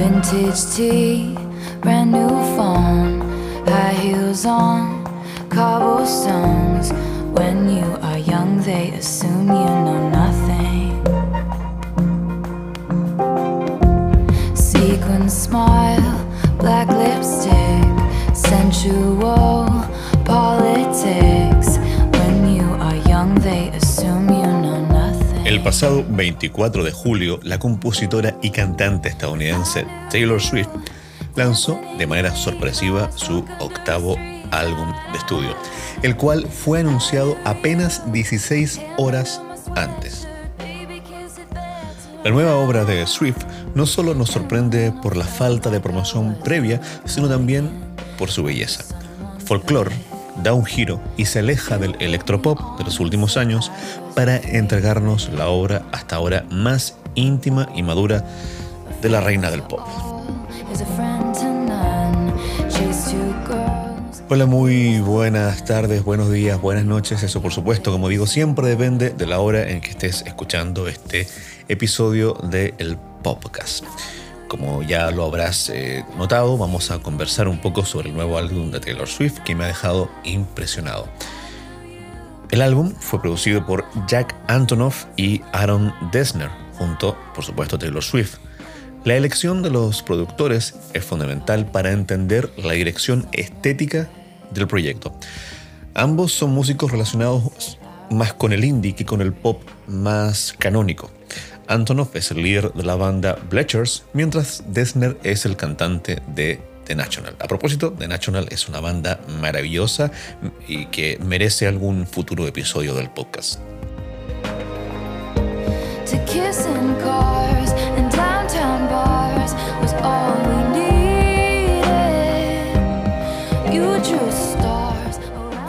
Vintage tea, brand new phone, high heels on, cobblestones. When you are young, they assume you know nothing. Sequin smile, black lipstick, sensual politics. El pasado 24 de julio, la compositora y cantante estadounidense Taylor Swift lanzó de manera sorpresiva su octavo álbum de estudio, el cual fue anunciado apenas 16 horas antes. La nueva obra de Swift no solo nos sorprende por la falta de promoción previa, sino también por su belleza. Folklore da un giro y se aleja del electropop de los últimos años para entregarnos la obra hasta ahora más íntima y madura de la reina del pop. Hola, muy buenas tardes, buenos días, buenas noches. Eso por supuesto, como digo, siempre depende de la hora en que estés escuchando este episodio del podcast. Como ya lo habrás eh, notado, vamos a conversar un poco sobre el nuevo álbum de Taylor Swift que me ha dejado impresionado. El álbum fue producido por Jack Antonoff y Aaron Dessner, junto, por supuesto, a Taylor Swift. La elección de los productores es fundamental para entender la dirección estética del proyecto. Ambos son músicos relacionados más con el indie que con el pop más canónico. Antonoff es el líder de la banda Bletchers, mientras Dessner es el cantante de The National. A propósito, The National es una banda maravillosa y que merece algún futuro episodio del podcast.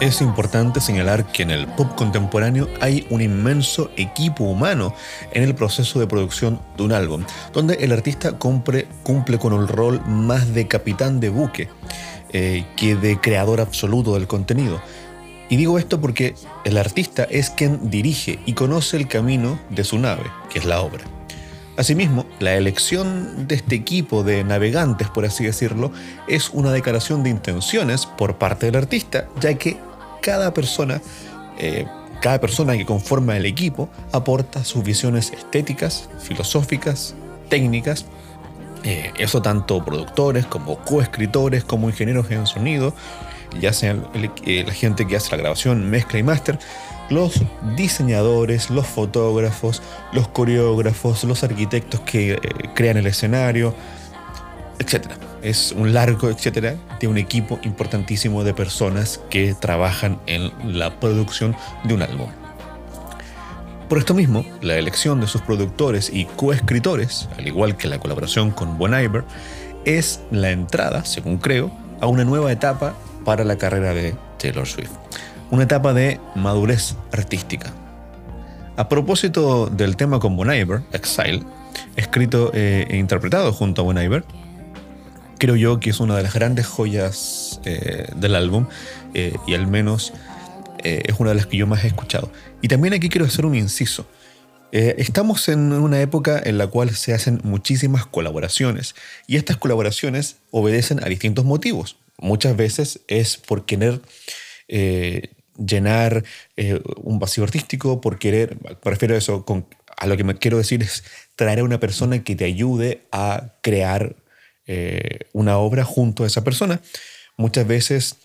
Es importante señalar que en el pop contemporáneo hay un inmenso equipo humano en el proceso de producción de un álbum, donde el artista cumple, con el rol más de capitán de buque eh, que de creador absoluto del contenido. Y digo esto porque el artista es quien dirige y conoce el camino de su nave, que es la obra. Asimismo, la elección de este equipo de navegantes, por así decirlo, es una declaración de intenciones por parte del artista, ya que cada persona, eh, cada persona que conforma el equipo aporta sus visiones estéticas, filosóficas, técnicas, eh, eso tanto productores como coescritores, como ingenieros en sonido, ya sean eh, la gente que hace la grabación, mezcla y máster, los diseñadores, los fotógrafos, los coreógrafos, los arquitectos que eh, crean el escenario, etcétera. Es un largo etcétera de un equipo importantísimo de personas que trabajan en la producción de un álbum. Por esto mismo, la elección de sus productores y coescritores, al igual que la colaboración con Bon Iver, es la entrada, según creo, a una nueva etapa para la carrera de Taylor Swift. Una etapa de madurez artística. A propósito del tema con Bon Iver, Exile, escrito eh, e interpretado junto a Bon Iver, creo yo que es una de las grandes joyas eh, del álbum eh, y al menos eh, es una de las que yo más he escuchado. Y también aquí quiero hacer un inciso. Estamos en una época en la cual se hacen muchísimas colaboraciones y estas colaboraciones obedecen a distintos motivos. Muchas veces es por querer llenar un vacío artístico, por querer, me refiero a eso, con, a lo que me quiero decir es traer a una persona que te ayude a crear eh, una obra junto a esa persona. Muchas veces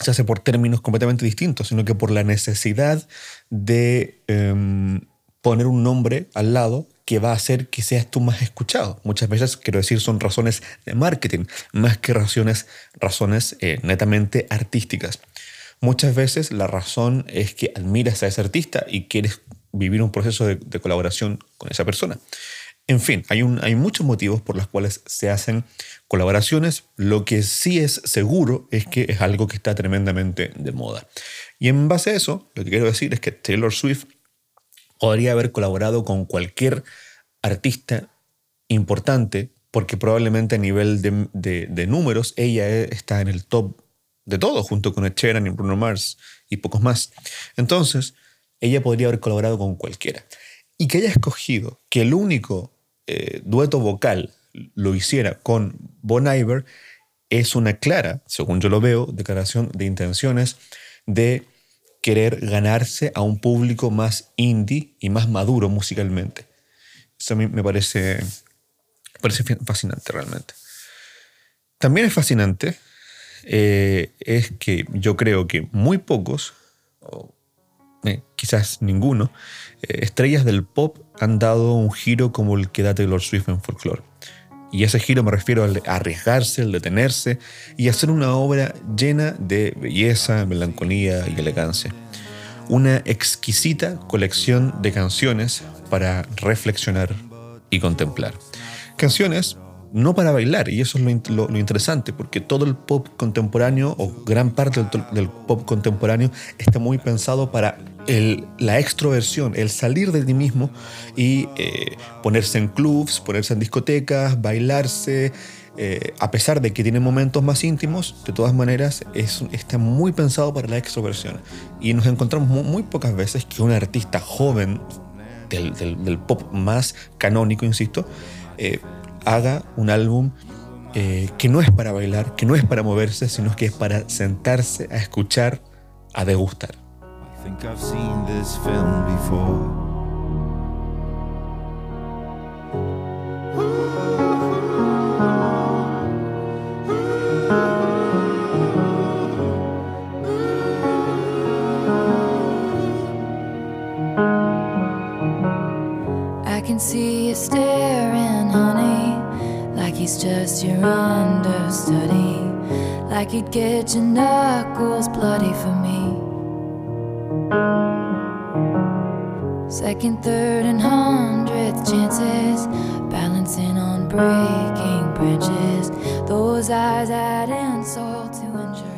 se hace por términos completamente distintos, sino que por la necesidad de em, poner un nombre al lado que va a hacer que seas tú más escuchado. Muchas veces, quiero decir, son razones de marketing, más que razones, razones eh, netamente artísticas. Muchas veces la razón es que admiras a ese artista y quieres vivir un proceso de, de colaboración con esa persona. En fin, hay, un, hay muchos motivos por los cuales se hacen colaboraciones. Lo que sí es seguro es que es algo que está tremendamente de moda. Y en base a eso, lo que quiero decir es que Taylor Swift podría haber colaborado con cualquier artista importante, porque probablemente a nivel de, de- números ella está en el top de todo, junto con Sheeran y Bruno Mars y pocos más. Entonces, ella podría haber colaborado con cualquiera. Y que haya escogido que el único eh, dueto vocal lo hiciera con Bon Iver, es una clara, según yo lo veo, declaración de intenciones de querer ganarse a un público más indie y más maduro musicalmente. Eso a mí me parece, parece fascinante realmente. También es fascinante eh, es que yo creo que muy pocos, eh, quizás ninguno, eh, estrellas del pop han dado un giro como el que da Taylor Swift en folklore. Y ese giro me refiero al arriesgarse, al detenerse y hacer una obra llena de belleza, melancolía y elegancia. Una exquisita colección de canciones para reflexionar y contemplar. Canciones no para bailar, y eso es lo, interesante, porque todo el pop contemporáneo, o gran parte del, pop contemporáneo, está muy pensado para la extroversión, el salir de ti mismo y eh, ponerse en clubs, ponerse en discotecas, bailarse. Eh, a pesar de que tiene momentos más íntimos, de todas maneras es, está muy pensado para la extroversión. Y nos encontramos muy, pocas veces que un artista joven del, pop más canónico, insisto, eh, haga un álbum eh, que no es para bailar, que no es para moverse, sino que es para sentarse a escuchar, a degustar. I can see you staring, honey, like he's just your understudy, like he'd get your knuckles bloody for me. Second, third, and hundredth chances, balancing on breaking branches. Those eyes add insult to injury.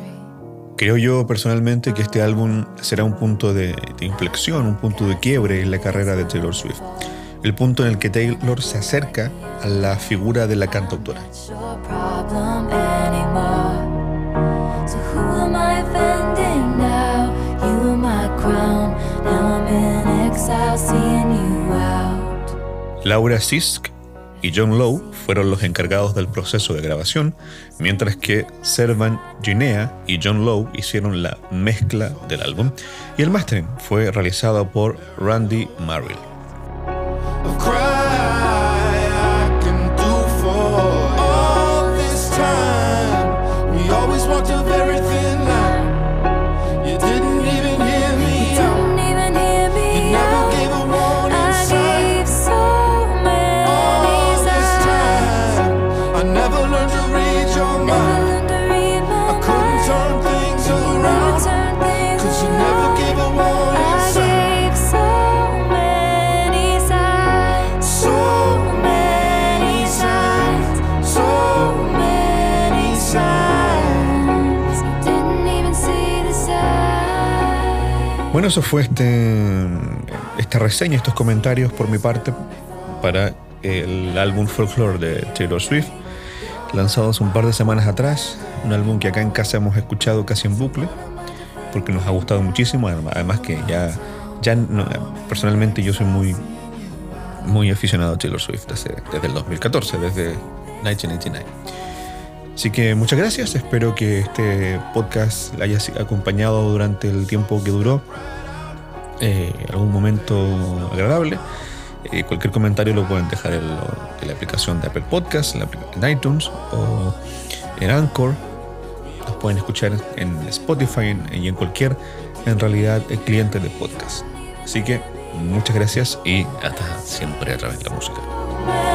Creo yo personalmente que este álbum será un punto de, de inflexión, un punto de quiebre en la carrera de Taylor Swift el punto en el que Taylor se acerca a la figura de la cantautora. Laura Sisk y John Lowe fueron los encargados del proceso de grabación, mientras que Servan Ginea y John Lowe hicieron la mezcla del álbum y el mastering fue realizado por Randy Marrill. of crime. Bueno, eso fue este, esta reseña, estos comentarios por mi parte para el álbum Folklore de Taylor Swift, lanzado hace un par de semanas atrás. Un álbum que acá en casa hemos escuchado casi en bucle, porque nos ha gustado muchísimo. Además que ya, ya personalmente yo soy muy, muy aficionado a Taylor Swift desde, desde el 2014, desde 1999. Así que muchas gracias, espero que este podcast le haya acompañado durante el tiempo que duró, eh, algún momento agradable. Eh, cualquier comentario lo pueden dejar en, la aplicación de Apple Podcast, en, iTunes o en Anchor. Nos pueden escuchar en Spotify y en cualquier, en realidad, cliente de podcast. Así que muchas gracias y hasta siempre a través de la música.